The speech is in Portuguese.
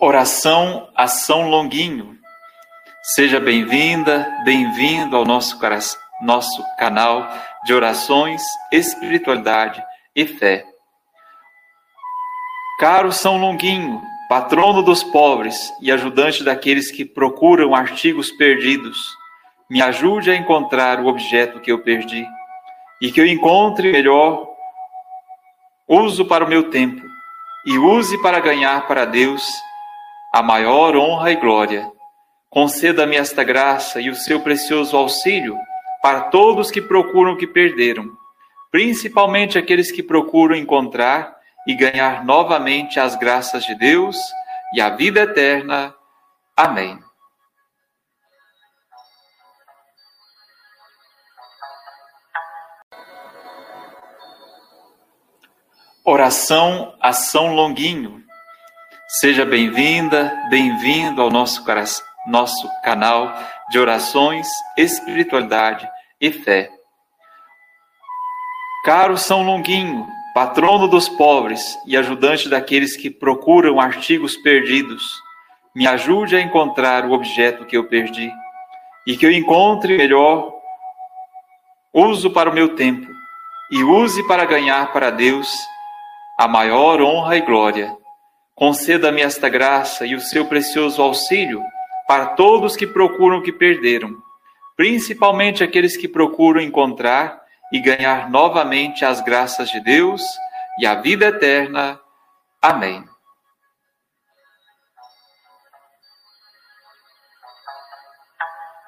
Oração a São Longuinho. Seja bem-vinda, bem-vindo ao nosso, nosso canal de orações, espiritualidade e fé. Caro São Longuinho, patrono dos pobres e ajudante daqueles que procuram artigos perdidos, me ajude a encontrar o objeto que eu perdi e que eu encontre melhor uso para o meu tempo e use para ganhar para Deus a maior honra e glória. Conceda-me esta graça e o seu precioso auxílio para todos que procuram o que perderam, principalmente aqueles que procuram encontrar e ganhar novamente as graças de Deus e a vida eterna. Amém. Oração a São Longuinho. Seja bem-vinda, bem-vindo ao nosso, nosso canal de orações, espiritualidade e fé. Caro São Longuinho, patrono dos pobres e ajudante daqueles que procuram artigos perdidos, me ajude a encontrar o objeto que eu perdi e que eu encontre melhor uso para o meu tempo e use para ganhar para Deus a maior honra e glória Conceda-me esta graça e o seu precioso auxílio para todos que procuram o que perderam, principalmente aqueles que procuram encontrar e ganhar novamente as graças de Deus e a vida eterna. Amém.